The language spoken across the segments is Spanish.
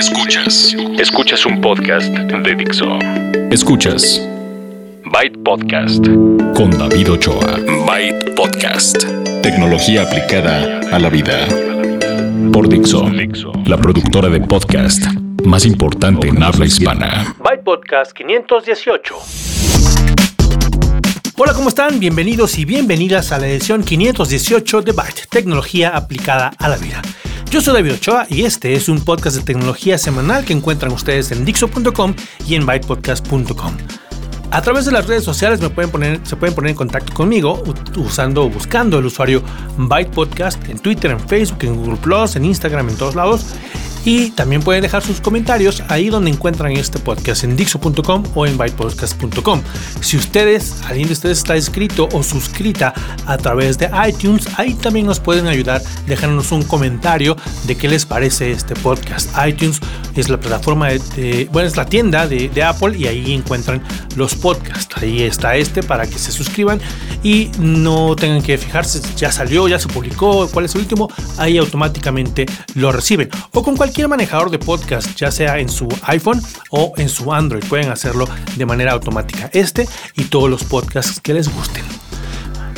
Escuchas. Escuchas un podcast de Dixo. Escuchas. Byte Podcast. Con David Ochoa. Byte Podcast. Tecnología aplicada a la vida. Por Dixo. La productora de podcast más importante en habla hispana. Byte Podcast 518. Hola, ¿cómo están? Bienvenidos y bienvenidas a la edición 518 de Byte, tecnología aplicada a la vida. Yo soy David Ochoa y este es un podcast de tecnología semanal que encuentran ustedes en Dixo.com y en bytepodcast.com. A través de las redes sociales se pueden poner en contacto conmigo usando o buscando el usuario Byte Podcast en Twitter, en Facebook, en Google Plus, en Instagram, en todos lados. Y también pueden dejar sus comentarios ahí donde encuentran este podcast, en Dixo.com o en bytepodcast.com. Si ustedes, alguien de ustedes está inscrito o suscrita a través de iTunes, ahí también nos pueden ayudar dejándonos un comentario de qué les parece este podcast. iTunes es la plataforma de, bueno, es la tienda de, Apple y ahí encuentran los podcasts. Ahí está este para que se suscriban y no tengan que fijarse, ya salió, ya se publicó, cuál es el último, ahí automáticamente lo reciben. O con manejador de podcast, ya sea en su iPhone o en su Android, pueden hacerlo de manera automática. Este y todos los podcasts que les gusten.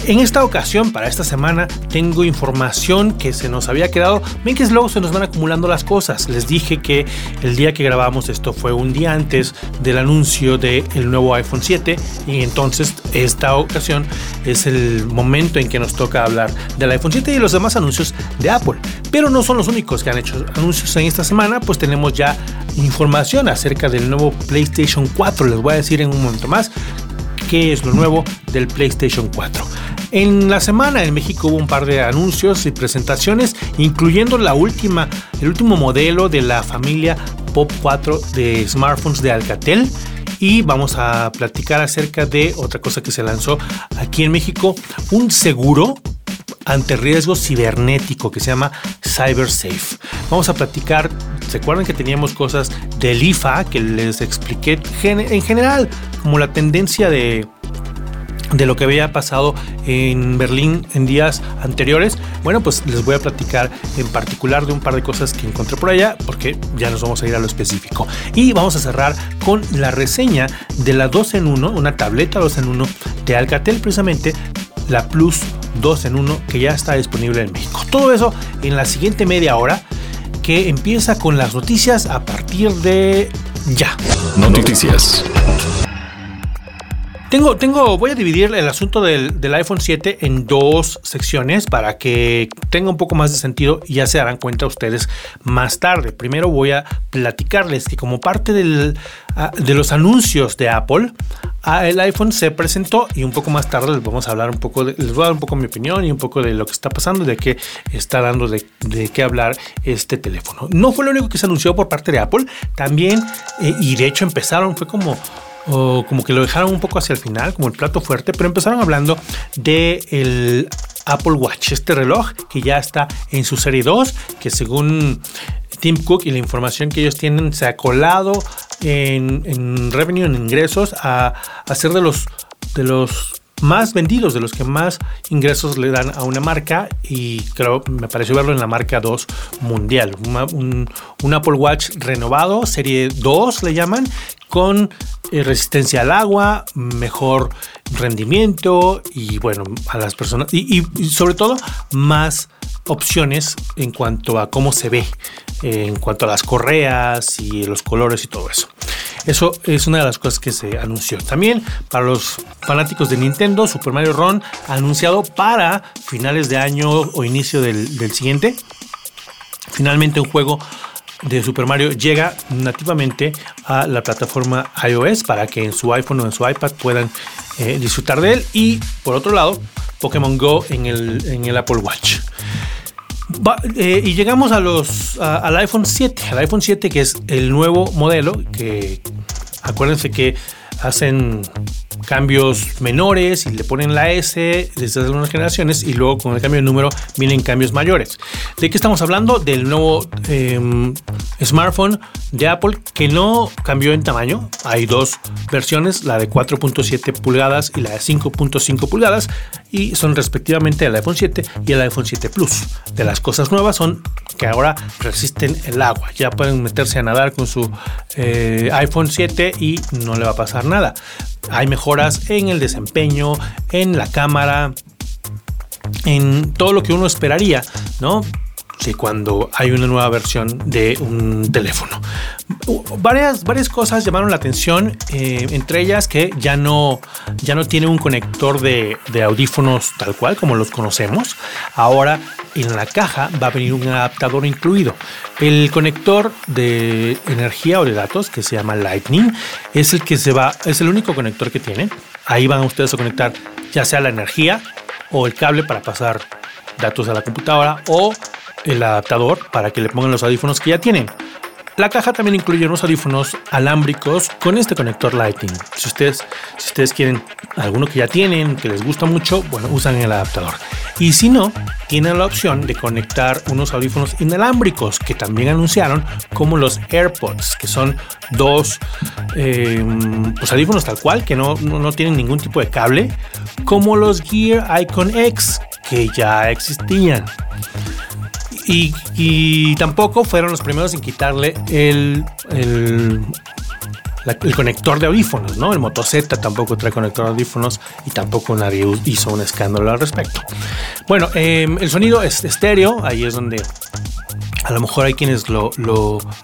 En esta ocasión, para esta semana, tengo información que se nos había quedado. Ven que luego se nos van acumulando las cosas. Les dije que el día que grabamos esto fue un día antes del anuncio del nuevo iPhone 7 y entonces esta ocasión es el momento en que nos toca hablar del iPhone 7 y los demás anuncios de Apple. Pero no son los únicos que han hecho anuncios en esta semana, pues tenemos ya información acerca del nuevo PlayStation 4. Les voy a decir en un momento más qué es lo nuevo del PlayStation 4. En la semana en México hubo un par de anuncios y presentaciones, incluyendo la última, el último modelo de la familia Pop 4 de smartphones de Alcatel. Y vamos a platicar acerca de otra cosa que se lanzó aquí en México, un seguro ante riesgo cibernético que se llama CyberSafe. Vamos a platicar, ¿se acuerdan que teníamos cosas del IFA que les expliqué en general, como la tendencia de de lo que había pasado en Berlín en días anteriores. Bueno, pues les voy a platicar en particular de un par de cosas que encontré por allá, porque ya nos vamos a ir a lo específico. Y vamos a cerrar con la reseña de la 2 en 1, una tableta 2 en 1 de Alcatel, precisamente la Plus 2 en 1 que ya está disponible en México. Todo eso en la siguiente media hora que empieza con las noticias a partir de ya. Noticias. Tengo, tengo, voy a dividir el asunto del, iPhone 7 en dos secciones para que tenga un poco más de sentido y ya se darán cuenta ustedes más tarde. Primero voy a platicarles que como parte ah, de los anuncios de Apple, ah, el iPhone se presentó y un poco más tarde les vamos a hablar un poco, de, les voy a dar un poco mi opinión y un poco de lo que está pasando y de qué está dando de, de qué hablar este teléfono. No fue lo único que se anunció por parte de Apple, también, eh, y de hecho empezaron, fue como o como que lo dejaron un poco hacia el final, como el plato fuerte, pero empezaron hablando de el Apple Watch, este reloj que ya está en su serie 2, que según Tim Cook y la información que ellos tienen se ha colado en, en revenue, en ingresos, a, a ser de los de los más vendidos, de los que más ingresos le dan a una marca y creo, me pareció verlo en la marca 2 mundial. un, un, Apple Watch renovado, serie 2 le llaman, con resistencia al agua, mejor rendimiento y bueno, a las personas y, sobre todo más opciones en cuanto a cómo se ve, en cuanto a las correas y los colores y todo eso. Eso es una de las cosas que se anunció. También para los fanáticos de Nintendo, Super Mario Run anunciado para finales de año o inicio del siguiente. Finalmente un juego de Super Mario llega nativamente a la plataforma iOS para que en su iPhone o en su iPad puedan eh, disfrutar de él. Y por otro lado, Pokémon Go en el, en el Apple Watch. Eh, y llegamos a los, al iPhone 7, al iPhone 7 que es el nuevo modelo que acuérdense que hacen cambios menores y le ponen la S desde algunas generaciones y luego con el cambio de número vienen cambios mayores. ¿De qué estamos hablando? Del nuevo em, smartphone de Apple que no cambió en tamaño. Hay dos versiones, la de 4.7 pulgadas y la de 5.5 pulgadas y son respectivamente el iPhone 7 y el iPhone 7 Plus. De las cosas nuevas son que ahora resisten el agua. Ya pueden meterse a nadar con su eh, iPhone 7 y no le va a pasar nada. Hay mejoras en el desempeño, en la cámara, en todo lo que uno esperaría, ¿no? Cuando hay una nueva versión de un teléfono. Varias, varias cosas llamaron la atención, eh, entre ellas que ya no, ya no tiene un conector de, de audífonos tal cual como los conocemos. Ahora en la caja va a venir un adaptador incluido. El conector de energía o de datos que se llama Lightning es el que se va, es el único conector que tiene. Ahí van ustedes a conectar ya sea la energía o el cable para pasar datos a la computadora o el adaptador para que le pongan los audífonos que ya tienen. La caja también incluye unos audífonos alámbricos con este conector Lightning. Si ustedes, si ustedes quieren alguno que ya tienen, que les gusta mucho, bueno, usan el adaptador. Y si no, tienen la opción de conectar unos audífonos inalámbricos que también anunciaron, como los AirPods, que son dos eh, pues, audífonos tal cual, que no, no, no tienen ningún tipo de cable, como los Gear Icon X, que ya existían. Y, tampoco fueron los primeros en quitarle el, el, conector de audífonos, ¿no? El Moto Z tampoco trae conector de audífonos y tampoco nadie hizo un escándalo al respecto. Bueno, em, el sonido es estéreo, ahí es donde a lo mejor hay quienes lo,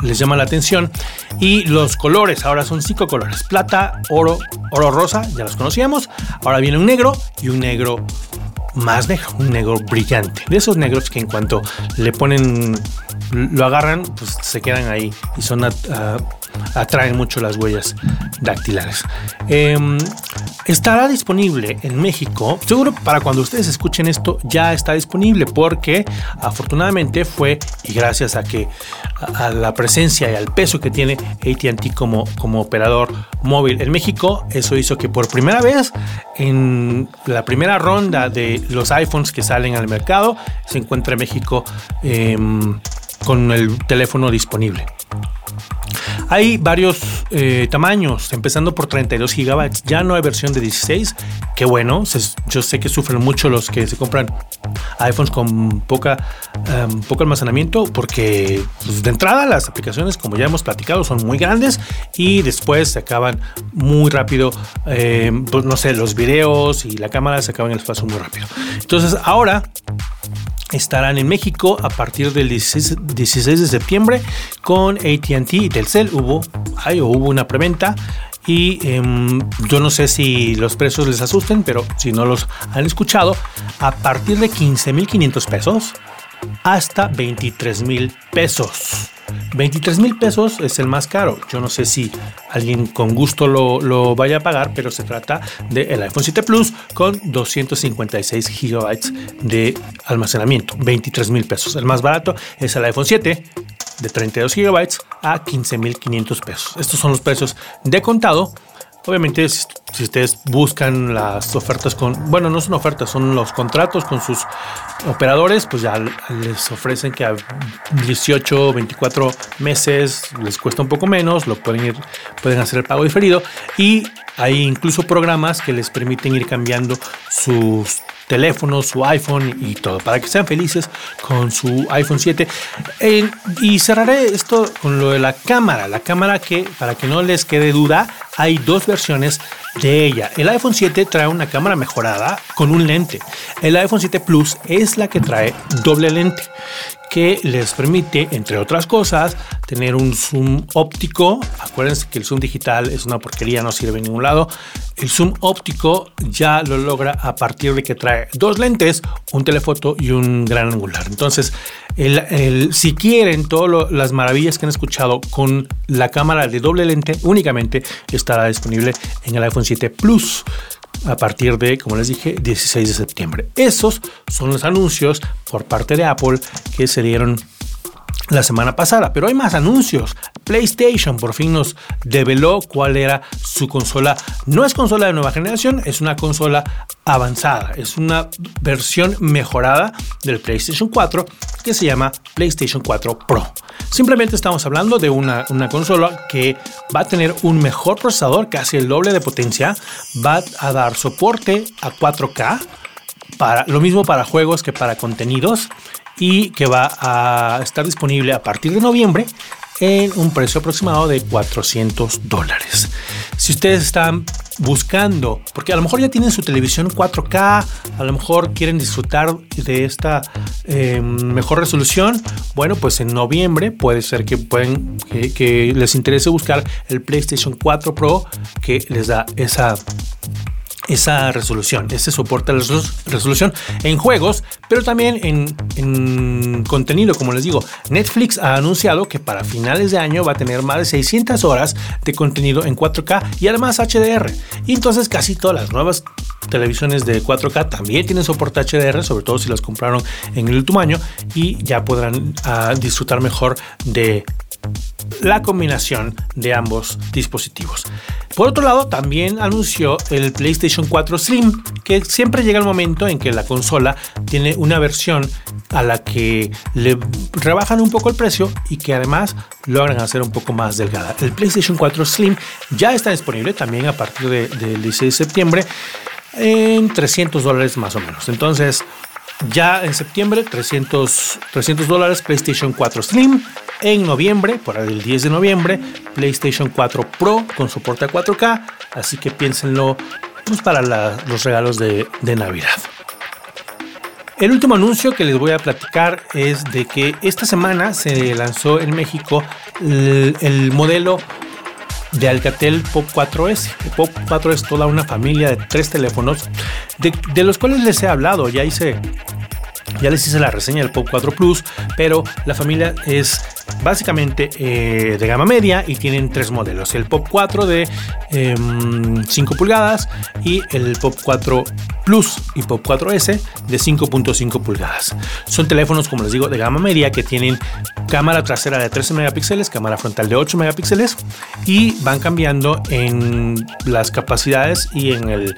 les llama la atención. Y los colores, ahora son cinco colores: plata, oro, oro rosa, ya los conocíamos. Ahora viene un negro y un negro más negro, un negro brillante. De esos negros que en cuanto le ponen, lo agarran, pues se quedan ahí y son atraen mucho las huellas dactilares. Em, estará disponible en México, seguro para cuando ustedes escuchen esto ya está disponible porque afortunadamente fue y gracias a que a, la presencia y al peso que tiene AT&T como, como operador móvil en México, eso hizo que por primera vez en la primera ronda de los iPhones que salen al mercado se encuentra México em, con el teléfono disponible. Hay varios eh, tamaños, empezando por 32 GB. Ya no hay versión de 16. Qué bueno. yo sé que sufren mucho los que se compran iPhones con poca, em, poco almacenamiento porque pues, de entrada las aplicaciones, como ya hemos platicado, son muy grandes y después se acaban muy rápido. Em, pues, no sé, los videos y la cámara se acaban en el espacio muy rápido. Entonces ahora estarán en México a partir del 16, de septiembre con ATT y Telcel. Hubo, hay, hubo una preventa y em, yo no sé si los precios les asusten, pero si no los han escuchado, a partir de 15.500 pesos hasta 23.000 pesos. 23 mil pesos es el más caro. Yo no sé si alguien con gusto lo, vaya a pagar, pero se trata del iPhone 7 Plus con 256 gigabytes de almacenamiento. 23 mil pesos. El más barato es el iPhone 7 de 32 gigabytes a 15 mil 500 pesos. Estos son los precios de contado Obviamente, si, ustedes buscan las ofertas con, bueno, no son ofertas, son los contratos con sus operadores, pues ya les ofrecen que a 18, 24 meses les cuesta un poco menos, lo pueden ir, pueden hacer el pago diferido y hay incluso programas que les permiten ir cambiando sus teléfono, su iPhone y todo, para que sean felices con su iPhone 7. y cerraré esto con lo de la cámara, la cámara que, para que no les quede duda, hay dos versiones de ella. El iPhone 7 trae una cámara mejorada con un lente. El iPhone 7 Plus es la que trae doble lente que les permite, entre otras cosas, tener un zoom óptico. Acuérdense que el zoom digital es una porquería, no sirve en ningún lado. El zoom óptico ya lo logra a partir de que trae dos lentes, un telefoto y un gran angular. Entonces, si quieren todas las maravillas que han escuchado con la cámara de doble lente, únicamente estará disponible en el iPhone 7 Plus a partir de, como les dije, 16 de septiembre. Esos son los anuncios por parte de Apple que se dieron la semana pasada, pero hay más anuncios. PlayStation por fin nos develó cuál era su consola. No es consola de nueva generación, es una consola avanzada. Es una versión mejorada del PlayStation 4 que se llama PlayStation 4 Pro. Simplemente estamos hablando de una, una consola que va a tener un mejor procesador, casi el doble de potencia, va a dar soporte a 4K, para, lo mismo para juegos que para contenidos y que va a estar disponible a partir de noviembre en un precio aproximado de 400 dólares. Si ustedes están buscando, porque a lo mejor ya tienen su televisión 4K, a lo mejor quieren disfrutar de esta em, mejor resolución, bueno, pues en noviembre puede ser que, pueden, que les interese buscar el PlayStation 4 Pro que les da esa esa resolución, ese soporte a la resolución en juegos, pero también en, contenido, como les digo. Netflix ha anunciado que para finales de año va a tener más de 600 horas de contenido en 4K y además HDR. Y entonces casi todas las nuevas televisiones de 4K también tienen soporte HDR, sobre todo si las compraron en el último año y ya podrán ah, disfrutar mejor de la combinación de ambos dispositivos. Por otro lado, también anunció el PlayStation 4 Slim, que siempre llega el momento en que la consola tiene una versión a la que le rebajan un poco el precio y que además logran hacer un poco más delgada. El PlayStation 4 Slim ya está disponible también a partir del 16 de septiembre en 300 dólares más o menos. Entonces, ya en septiembre, 300, 300 dólares PlayStation 4 Slim. En noviembre, por el 10 de noviembre, PlayStation 4 Pro con soporte a 4K. Así que piénsenlo pues, para los regalos de, Navidad. El último anuncio que les voy a platicar es de que esta semana se lanzó en México el, modelo de Alcatel Pop 4S. El Pop 4 es toda una familia de tres teléfonos de, de, los cuales les he hablado. Ya hice ya les hice la reseña del Pop 4 Plus, pero la familia es básicamente eh, de gama media y tienen tres modelos. El Pop 4 de 5 em, pulgadas y el Pop 4 Plus y Pop 4S de 5.5 pulgadas. Son teléfonos, como les digo, de gama media que tienen cámara trasera de 13 megapíxeles, cámara frontal de 8 megapíxeles y van cambiando en las capacidades y en el,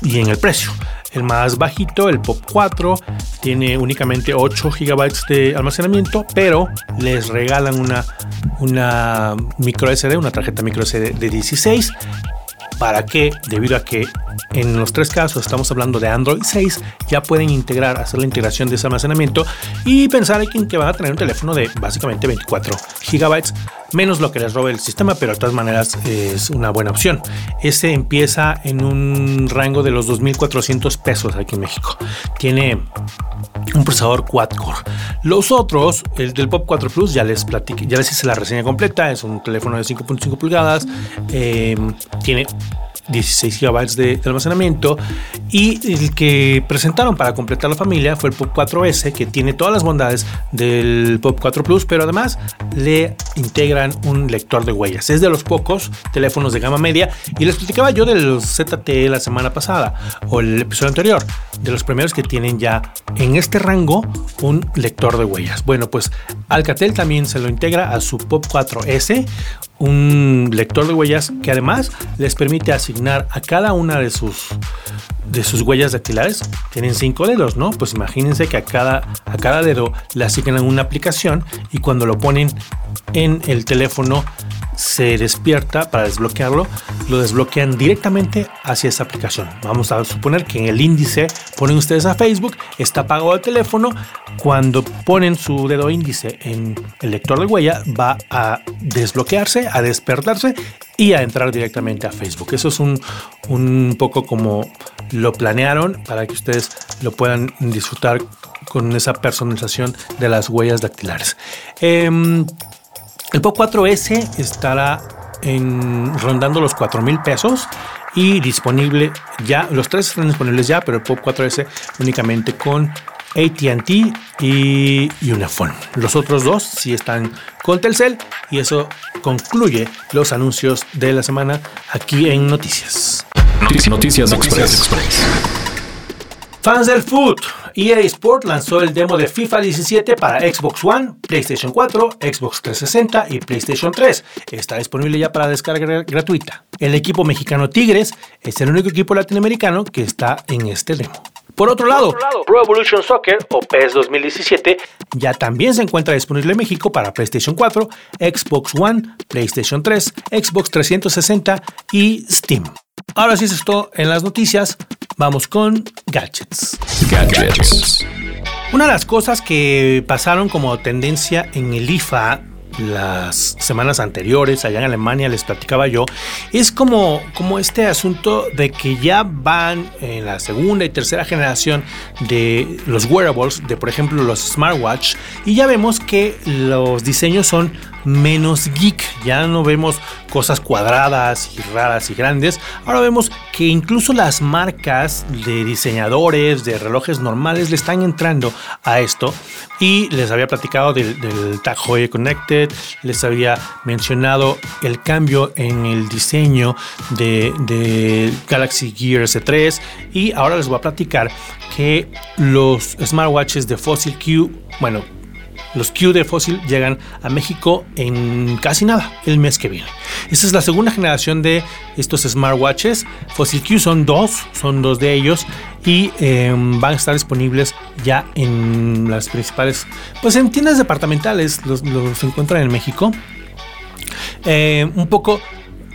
y en el precio. El más bajito, el Pop 4, tiene únicamente 8 GB de almacenamiento, pero les regalan una, una micro SD, una tarjeta micro SD de 16 ¿Para qué? Debido a que en los tres casos estamos hablando de Android 6, ya pueden integrar, hacer la integración de ese almacenamiento y pensar en que van a tener un teléfono de básicamente 24 GB, menos lo que les robe el sistema, pero de todas maneras es una buena opción. Ese empieza en un rango de los 2.400 pesos aquí en México. Tiene un procesador quad-core. Los otros, el del Pop 4 Plus, ya les platiqué, ya les hice la reseña completa. Es un teléfono de 5.5 pulgadas. Eh, tiene 16 GB de, almacenamiento y el que presentaron para completar la familia fue el Pop 4S que tiene todas las bondades del Pop 4 Plus pero además le integran un lector de huellas. Es de los pocos teléfonos de gama media y les platicaba yo del ZTE la semana pasada o el episodio anterior de los primeros que tienen ya en este rango un lector de huellas. Bueno pues Alcatel también se lo integra a su Pop 4S un lector de huellas que además les permite asignar a cada una de sus de sus huellas dactilares tienen cinco dedos, ¿no? Pues imagínense que a cada, a cada dedo le asignan una aplicación y cuando lo ponen en el teléfono se despierta para desbloquearlo, lo desbloquean directamente hacia esa aplicación. Vamos a suponer que en el índice ponen ustedes a Facebook, está apagado el teléfono, cuando ponen su dedo índice en el lector de huella va a desbloquearse, a despertarse y a entrar directamente a Facebook. Eso es un, un poco como lo planearon para que ustedes lo puedan disfrutar con esa personalización de las huellas dactilares. Em, el Pop 4S estará en, rondando los 4 mil pesos y disponible ya, los tres están disponibles ya, pero el Pop 4S únicamente con ATT y Unifone. Los otros dos sí están con Telcel y eso concluye los anuncios de la semana aquí en Noticias. Noticias, Noticias Express. Fans del food, EA Sport lanzó el demo de FIFA 17 para Xbox One, PlayStation 4, Xbox 360 y PlayStation 3. Está disponible ya para descarga gratuita. El equipo mexicano Tigres es el único equipo latinoamericano que está en este demo. Por otro lado, Pro Evolution Soccer o PES 2017 ya también se encuentra disponible en México para PlayStation 4, Xbox One, PlayStation 3, Xbox 360 y Steam. Ahora sí es esto en las noticias. Vamos con gadgets. Gadgets. Una de las cosas que pasaron como tendencia en el IFA las semanas anteriores allá en Alemania les platicaba yo, es como, como este asunto de que ya van en la segunda y tercera generación de los wearables, de por ejemplo los smartwatch, y ya vemos que los diseños son menos geek. Ya no vemos cosas cuadradas y raras y grandes. Ahora vemos que incluso las marcas de diseñadores de relojes normales le están entrando a esto. Y les había platicado del, Tag Heuer Connected, les había mencionado el cambio en el diseño de, de Galaxy Gear S3 y ahora les voy a platicar que los smartwatches de Fossil Q, bueno, los Q de Fossil llegan a México en casi nada, el mes que viene. Esta es la segunda generación de estos smartwatches. Fossil Q son dos, son dos de ellos y em, van a estar disponibles ya en las principales, pues en tiendas departamentales, los, los encuentran en México. Eh, un poco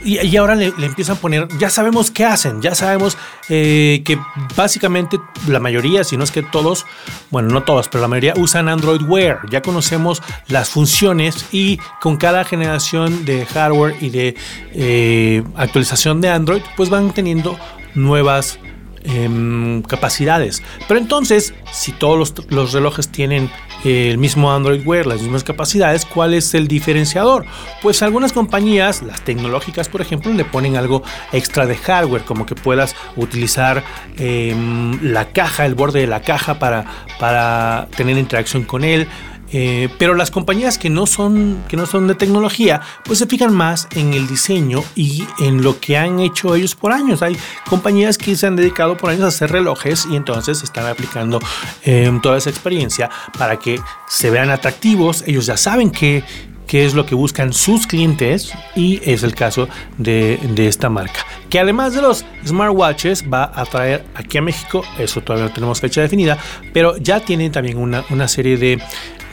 y, ahora le, empiezan a poner, ya sabemos qué hacen, ya sabemos eh, que básicamente la mayoría, si no es que todos, bueno, no todos, pero la mayoría usan Android Wear. Ya conocemos las funciones y con cada generación de hardware y de eh, actualización de Android, pues van teniendo nuevas Em, capacidades. Pero entonces, si todos los, relojes tienen el mismo Android Wear, las mismas capacidades, ¿cuál es el diferenciador? Pues algunas compañías, las tecnológicas por ejemplo, le ponen algo extra de hardware, como que puedas utilizar em, la caja, el borde de la caja para, para tener interacción con él. Eh, pero las compañías que no, son, que no son de tecnología, pues se fijan más en el diseño y en lo que han hecho ellos por años. Hay compañías que se han dedicado por años a hacer relojes y entonces están aplicando em, toda esa experiencia para que se vean atractivos. Ellos ya saben que qué es lo que buscan sus clientes y es el caso de, esta marca. Que además de los smartwatches va a traer aquí a México, eso todavía no tenemos fecha definida, pero ya tienen también una, una serie de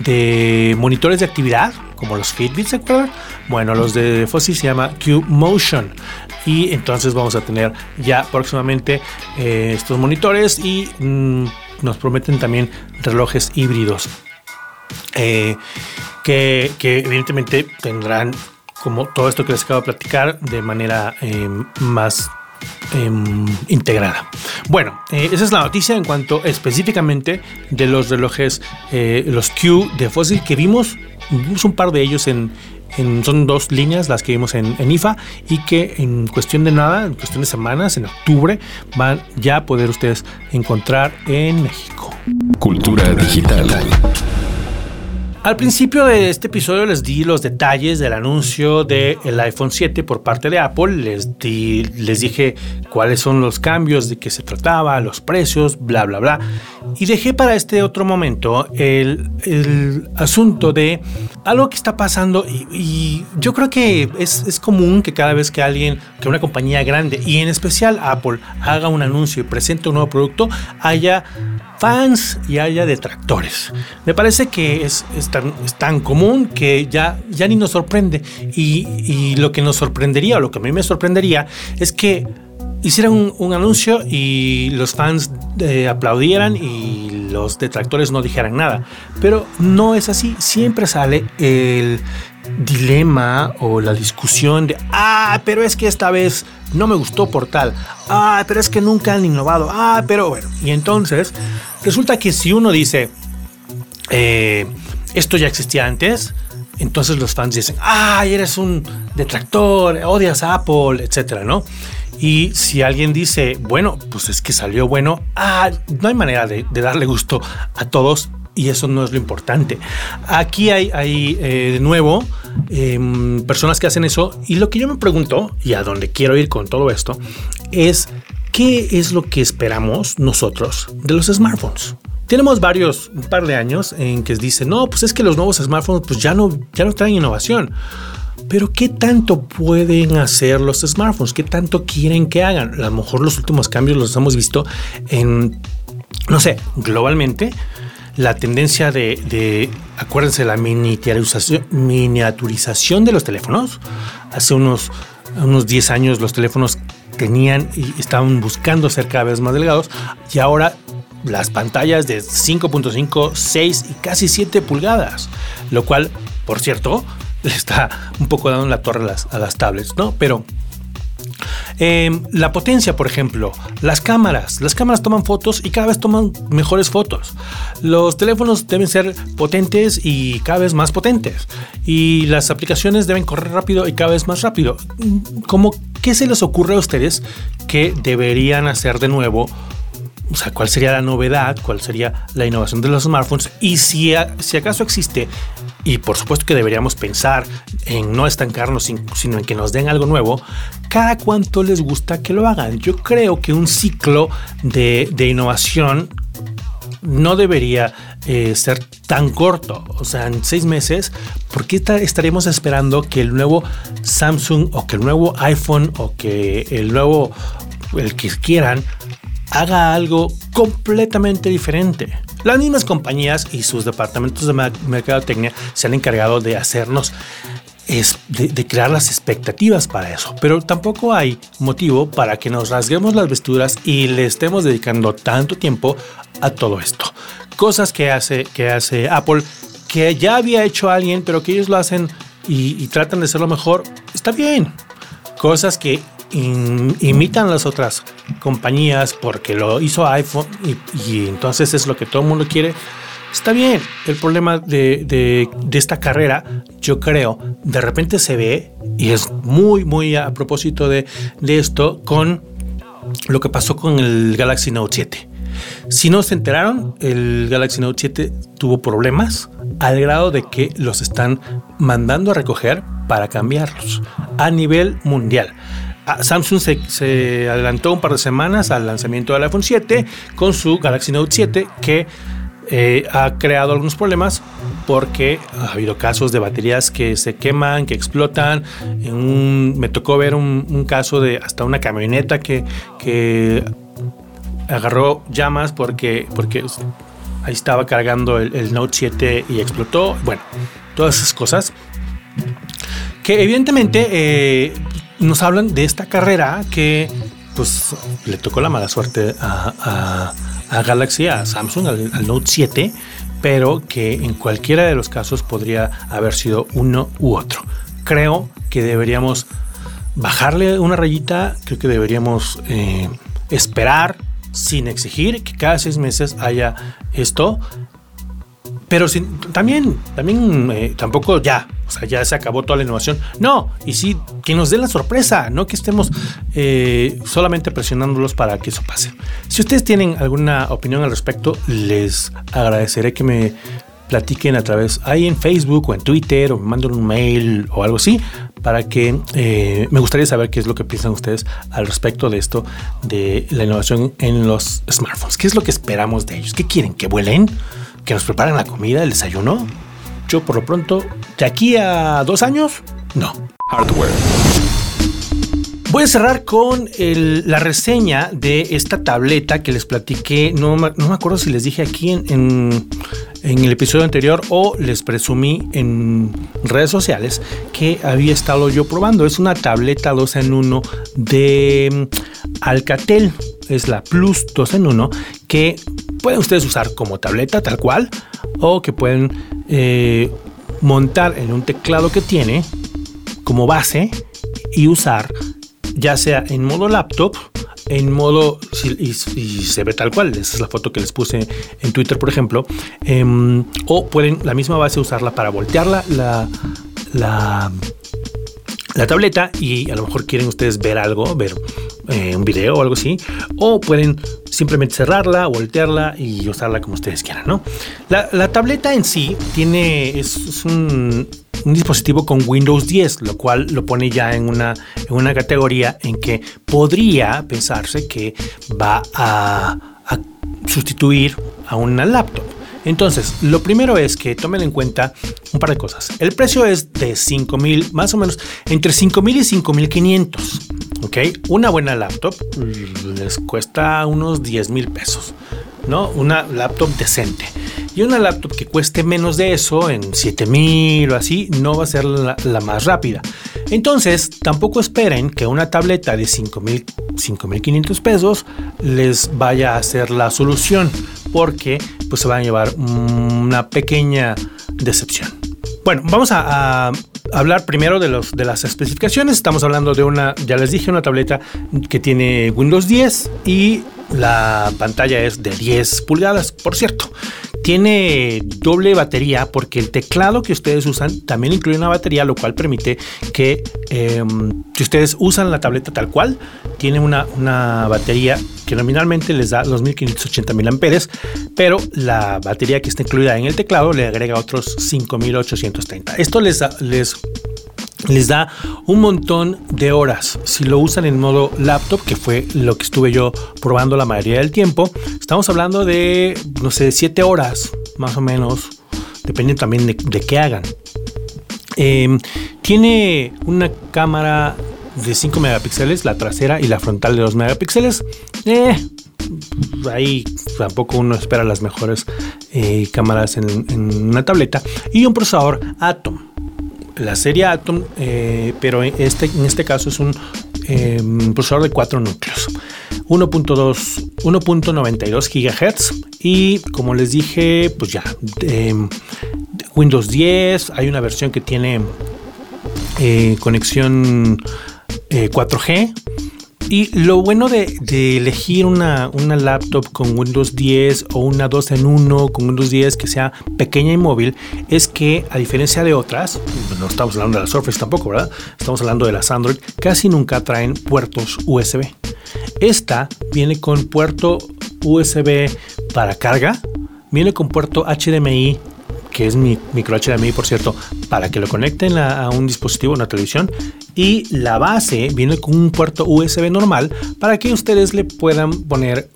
de monitores de actividad, como los Fitbit, ¿se acuerdan? Bueno, los de Fossil se llama Q Motion. Y entonces vamos a tener ya próximamente eh, estos monitores y mm, nos prometen también relojes híbridos. Eh, que, evidentemente tendrán como todo esto que les acabo de platicar de manera eh, más Em, integrada. Bueno, eh, esa es la noticia en cuanto específicamente de los relojes, eh, los Q de Fossil que vimos, vimos un par de ellos en, son dos líneas las que vimos en, en, IFA y que en cuestión de nada, en cuestión de semanas, en octubre, van ya a poder ustedes encontrar en México. Cultura digital. Al principio de este episodio les di los detalles del anuncio del iPhone 7 por parte de Apple. Les, di, les dije cuáles son los cambios, de qué se trataba, los precios, bla, bla, bla. Y dejé para este otro momento el, el asunto de algo que está pasando. Y, yo creo que es, es, común que cada vez que alguien, que una compañía grande, y en especial Apple, haga un anuncio y presente un nuevo producto, haya fans y haya detractores. Me parece que es, tan, común que ya, ya ni nos sorprende. Y, lo que nos sorprendería, o lo que a mí me sorprendería, es que hicieran un, anuncio y los fans eh, aplaudieran y los detractores no dijeran nada. Pero no es así. Siempre sale el dilema o la discusión de, ah, pero es que esta vez no me gustó por tal, ah, pero es que nunca han innovado, ah, pero bueno, y entonces resulta que si uno dice, eh, esto ya existía antes, entonces los fans dicen, ah, eres un detractor, odias a Apple, etcétera, ¿no? Y si alguien dice, bueno, pues es que salió bueno, ah, no hay manera de darle gusto a todos y eso no es lo importante. Aquí hay, hay eh, de nuevo em, personas que hacen eso y lo que yo me pregunto, y a donde quiero ir con todo esto, es ¿qué es lo que esperamos nosotros de los smartphones? Tenemos varios, un par de años en que dice, no, pues es que los nuevos smartphones pues ya no, ya no traen innovación. Pero ¿qué tanto pueden hacer los smartphones? ¿Qué tanto quieren que hagan? A lo mejor los últimos cambios los hemos visto en, no sé, globalmente. La tendencia de, de acuérdense, la miniaturización de los teléfonos. Hace unos, unos 10 años los teléfonos tenían y estaban buscando ser cada vez más delgados y ahora las pantallas de 5.5, 6 y casi 7 pulgadas, lo cual, por cierto, le está un poco dando la torre a las, a las tablets, ¿no? Pero em, la potencia, por ejemplo, las cámaras. Las cámaras toman fotos y cada vez toman mejores fotos. Los teléfonos deben ser potentes y cada vez más potentes. Y las aplicaciones deben correr rápido y cada vez más rápido. ¿Cómo, ¿Qué se les ocurre a ustedes que deberían hacer de nuevo o sea, cuál sería la novedad, cuál sería la innovación de los smartphones y si, si acaso existe. Y por supuesto que deberíamos pensar en no estancarnos, sino en que nos den algo nuevo. Cada cuánto les gusta que lo hagan. Yo creo que un ciclo de, innovación no debería eh, ser tan corto. O sea, en seis meses, ¿por qué estaremos esperando que el nuevo Samsung o que el nuevo iPhone o que el nuevo, el que quieran, haga algo completamente diferente. Las mismas compañías y sus departamentos de mercadotecnia se han encargado de hacernos de, crear las expectativas para eso. Pero tampoco hay motivo para que nos rasguemos las vestiduras y le estemos dedicando tanto tiempo a todo esto. Cosas que hace, que hace Apple, que ya había hecho alguien, pero que ellos lo hacen y, y tratan de hacerlo mejor, está bien. Cosas que imitan las otras compañías porque lo hizo iPhone y, entonces es lo que todo el mundo quiere. Está bien, el problema de, esta carrera, yo creo, de repente se ve, y es muy, muy a propósito de, de esto, con lo que pasó con el Galaxy Note 7. Si no se enteraron, el Galaxy Note 7 tuvo problemas al grado de que los están mandando a recoger para cambiarlos a nivel mundial. Ah, Samsung se, adelantó un par de semanas al lanzamiento del iPhone 7 con su Galaxy Note 7 que eh, ha creado algunos problemas porque ha habido casos de baterías que se queman, que explotan. me tocó ver un, caso de hasta una camioneta que, que agarró llamas porque, porque ahí estaba cargando el, Note 7 y explotó. Bueno, todas esas cosas que evidentemente eh, nos hablan de esta carrera que pues le tocó la mala suerte a, Galaxy, a Samsung, al, Note 7, pero que en cualquiera de los casos podría haber sido uno u otro. Creo que deberíamos bajarle una rayita, creo que deberíamos eh, esperar sin exigir que cada seis meses haya esto pero sin, también, también eh, tampoco ya, o sea, ya se acabó toda la innovación. No, y sí, que nos dé la sorpresa, no que estemos eh, solamente presionándolos para que eso pase. Si ustedes tienen alguna opinión al respecto, les agradeceré que me platiquen a través ahí en Facebook o en Twitter o me manden un mail o algo así para que eh, me gustaría saber qué es lo que piensan ustedes al respecto de esto de la innovación en los smartphones. ¿Qué es lo que esperamos de ellos? ¿Qué quieren? ¿Que vuelen? Que nos preparen la comida, el desayuno. Yo por lo pronto, de aquí a dos años, no. Hardware. Voy a cerrar con la reseña de esta tableta que les platiqué. No, me acuerdo si les dije aquí en, el episodio anterior o les presumí en redes sociales que había estado yo probando. Es una tableta 2 en 1 de Alcatel. Es la Plus 2 en 1 que pueden ustedes usar como tableta tal cual o que pueden eh, montar en un teclado que tiene como base y usar ya sea en modo laptop en modo y, se ve tal cual esa es la foto que les puse en Twitter por ejemplo em, o pueden la misma base usarla para voltearla la, tableta y a lo mejor quieren ustedes ver algo, ver eh, un video o algo así, o pueden simplemente cerrarla, voltearla y usarla como ustedes quieran, ¿no? La, tableta en sí tiene, es, un, un dispositivo con Windows 10, lo cual lo pone ya en una, en una categoría en que podría pensarse que va a, a sustituir a una laptop. Entonces, lo primero es que tomen en cuenta un par de cosas. El precio es de 5 mil, más o menos, entre 5 mil y 5 mil 500. Ok, una buena laptop les cuesta unos 10 mil pesos. ¿no? Una laptop decente. Y una laptop que cueste menos de eso, en 7000 o así, no va a ser la, más rápida. Entonces, tampoco esperen que una tableta de 5000, 5500 pesos les vaya a ser la solución, porque pues se van a llevar una pequeña decepción. Bueno, vamos a, hablar primero de, los, de las especificaciones. Estamos hablando de una, ya les dije, una tableta que tiene Windows 10 y la pantalla es de 10 pulgadas, por cierto. Tiene doble batería porque el teclado que ustedes usan también incluye una batería, lo cual permite que em, si ustedes usan la tableta tal cual, tiene una, una batería que nominalmente les da 2580 mil amperes, pero la batería que está incluida en el teclado le agrega otros 5830. Esto les, les les da un montón de horas. Si lo usan en modo laptop, que fue lo que estuve yo probando la mayoría del tiempo, estamos hablando de, no sé, 7 horas más o menos, dependiendo también de, qué hagan. Em, tiene una cámara de 5 megapíxeles, la trasera y la frontal de 2 megapíxeles. Eh, ahí tampoco uno espera las mejores eh, cámaras en, en, una tableta. Y un procesador Atom la serie Atom, eh, pero este, en este caso es un eh, procesador de 4 núcleos. 1.2, 1.92 GHz y como les dije, pues ya, Windows 10, hay una versión que tiene eh, conexión 4G y lo bueno de, elegir una, laptop con Windows 10 o una 2 en 1 con Windows 10 que sea pequeña y móvil es que a diferencia de otras, no estamos hablando de las Surface tampoco, ¿verdad? Estamos hablando de las Android, casi nunca traen puertos USB. Esta viene con puerto USB para carga, viene con puerto HDMI que es mi micro HDMI, por cierto, para que lo conecten a, un dispositivo, una televisión. Y la base viene con un puerto USB normal para que ustedes le puedan poner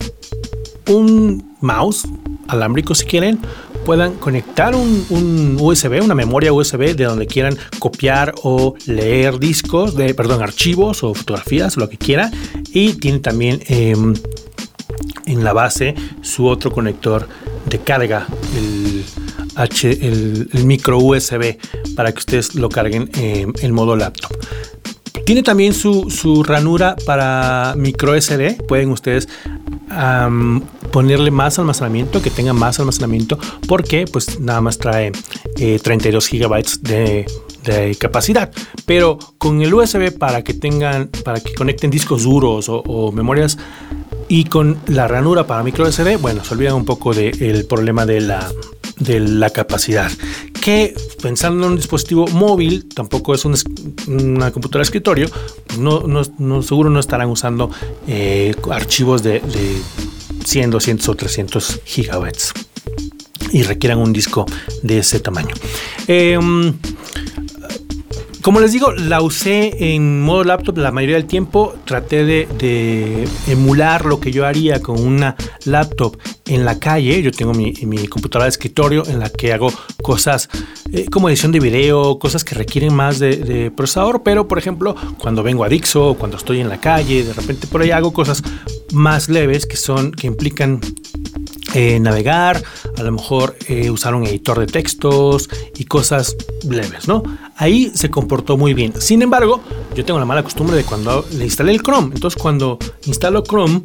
un mouse alámbrico si quieren, puedan conectar un, USB, una memoria USB de donde quieran copiar o leer discos, de, perdón, archivos o fotografías, lo que quieran. Y tiene también em, en la base su otro conector de carga, El, micro USB para que ustedes lo carguen en modo laptop. Tiene también su, ranura para micro SD. Pueden ustedes ponerle más almacenamiento, que tenga más almacenamiento, porque pues nada más trae 32 eh, gigabytes de, capacidad. Pero con el USB para que tengan, para que conecten discos duros o, memorias y con la ranura para micro SD, bueno, se olvidan un poco del problema de la, de la capacidad. Que pensando en un dispositivo móvil, tampoco es una computadora de escritorio, no, no, seguro no estarán usando eh, archivos de, 100, 200 o 300 gigabytes y requieran un disco de ese tamaño. Em, como les digo, la usé en modo laptop la mayoría del tiempo. Traté de, emular lo que yo haría con una laptop en la calle. Yo tengo mi, computadora de escritorio en la que hago cosas eh, como edición de video, cosas que requieren más de, procesador. Pero, por ejemplo, cuando vengo a Dixo, cuando estoy en la calle, de repente por ahí hago cosas más leves que son que implican eh, navegar, a lo mejor eh, usar un editor de textos y cosas leves, ¿no? Ahí se comportó muy bien. Sin embargo, yo tengo la mala costumbre de cuando le instalé el Chrome, entonces cuando instalo Chrome,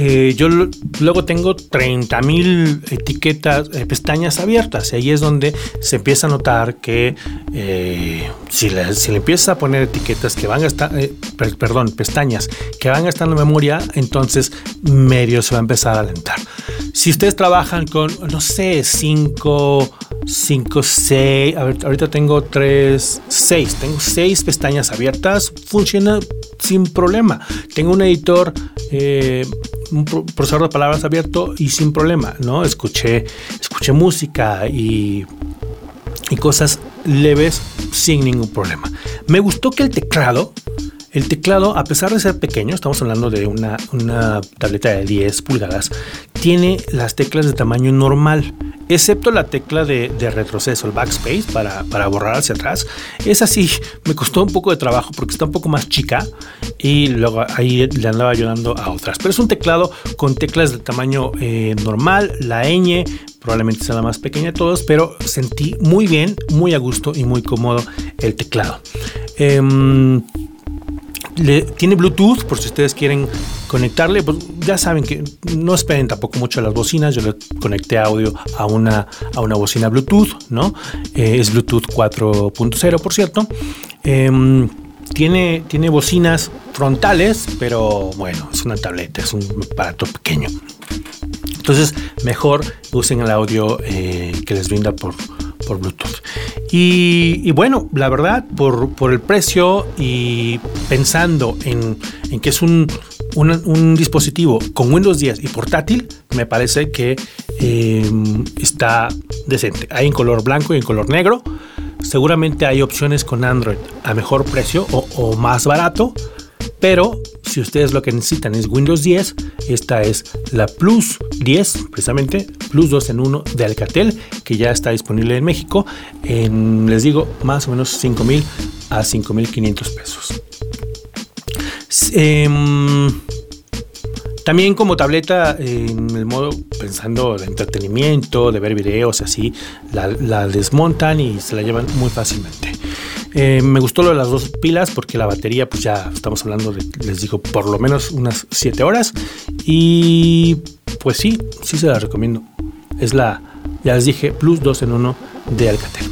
eh, yo luego tengo 30.000 etiquetas, pestañas abiertas. Y ahí es donde se empieza a notar que si, le, si, le, empiezas a poner etiquetas que van a estar, perdón, pestañas que van a estar en la memoria, entonces medio se va a empezar a alentar. Si ustedes trabajan con, no sé, 5, 5, 6, ahorita tengo 3, 6, tengo 6 pestañas abiertas, funciona sin problema. Tengo un editor, eh, un procesador de palabras abierto y sin problema, ¿no? Escuché, escuché música y, y cosas leves sin ningún problema. Me gustó que el teclado el teclado, a pesar de ser pequeño, estamos hablando de una, tableta de 10 pulgadas, tiene las teclas de tamaño normal, excepto la tecla de, retroceso, el backspace, para, para, borrar hacia atrás. Es así, me costó un poco de trabajo porque está un poco más chica y luego ahí le andaba ayudando a otras. Pero es un teclado con teclas de tamaño eh, normal, la ñ, probablemente sea la más pequeña de todos, pero sentí muy bien, muy a gusto y muy cómodo el teclado. Em, tiene Bluetooth, por si ustedes quieren conectarle, pues ya saben que no esperen tampoco mucho las bocinas. Yo le conecté audio a una, a una bocina Bluetooth, ¿no? Eh, es Bluetooth 4.0, por cierto. Em, tiene, tiene bocinas frontales, pero bueno, es una tableta, es un aparato pequeño. Entonces, mejor usen el audio eh, que les brinda por, por Bluetooth. Y, bueno, la verdad, por, por, el precio y pensando en, en que es un, un, dispositivo con Windows 10 y portátil, me parece que em, está decente. Hay en color blanco y en color negro. Seguramente hay opciones con Android a mejor precio o, o más barato, pero si ustedes lo que necesitan es Windows 10, esta es la Plus 10, precisamente Plus 2 en 1 de Alcatel, que ya está disponible en México en, les digo, más o menos 5 mil a 5 mil 500 pesos. Em, también como tableta, en el modo pensando de entretenimiento, de ver videos, así, la desmontan y se la llevan muy fácilmente. Eh, me gustó lo de las dos pilas porque la batería, pues ya estamos hablando de, les digo, por lo menos unas 7 horas. Y pues sí, sí se la recomiendo. Es la, ya les dije, Plus 2 en 1 de Alcatel.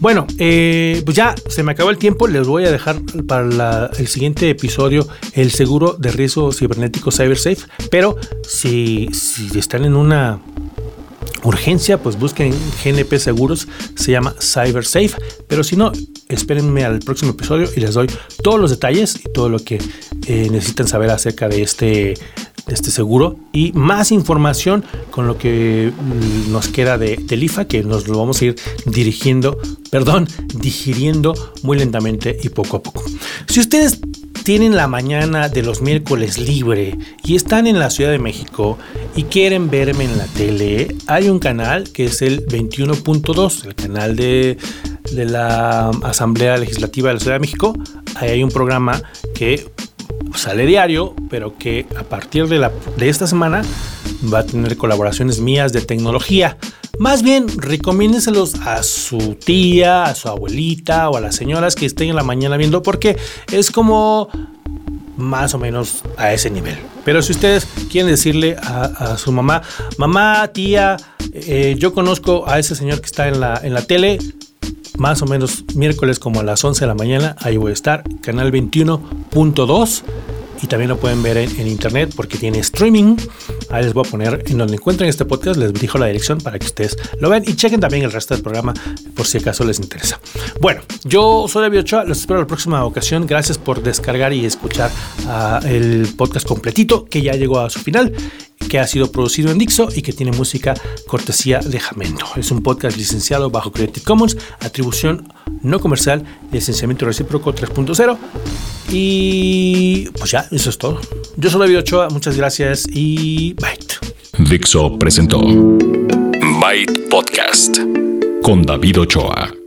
Bueno, eh, pues ya se me acabó el tiempo. Les voy a dejar para el siguiente episodio el seguro de riesgo cibernético CyberSafe. Pero si, si están en una urgencia, pues busquen GNP Seguros, se llama CyberSafe, pero si no, espérenme al próximo episodio y les doy todos los detalles y todo lo que eh, necesitan saber acerca de este, este seguro y más información con lo que mm, nos queda de, del IFA, que nos lo vamos a ir dirigiendo, perdón, digiriendo muy lentamente y poco a poco. Si ustedes tienen la mañana de los miércoles libre y están en la Ciudad de México y quieren verme en la tele, hay un canal que es el 21.2, el canal de, de, la Asamblea Legislativa de la Ciudad de México. Ahí hay un programa que sale diario, pero que a partir de, la, de esta semana va a tener colaboraciones mías de tecnología. Más bien, recomiéndenselos a su tía, a su abuelita o a las señoras que estén en la mañana viendo, porque es como más o menos a ese nivel. Pero si ustedes quieren decirle a, su mamá, mamá, tía, eh, yo conozco a ese señor que está en la, en la tele, más o menos miércoles como a las 11 de la mañana, ahí voy a estar, canal 21.2 y también lo pueden ver en, internet porque tiene streaming. Ahí les voy a poner en donde encuentren este podcast, les dijo la dirección para que ustedes lo vean y chequen también el resto del programa por si acaso les interesa. Bueno, yo soy David Ochoa, los espero la próxima ocasión. Gracias por descargar y escuchar uh, el podcast completito que ya llegó a su final que ha sido producido en Dixo y que tiene música cortesía de Jamendo. Es un podcast licenciado bajo Creative Commons, atribución no comercial, licenciamiento recíproco 3.0. Y pues ya, eso es todo. Yo soy David Ochoa, muchas gracias y bye. Dixo presentó Byte Podcast con David Ochoa.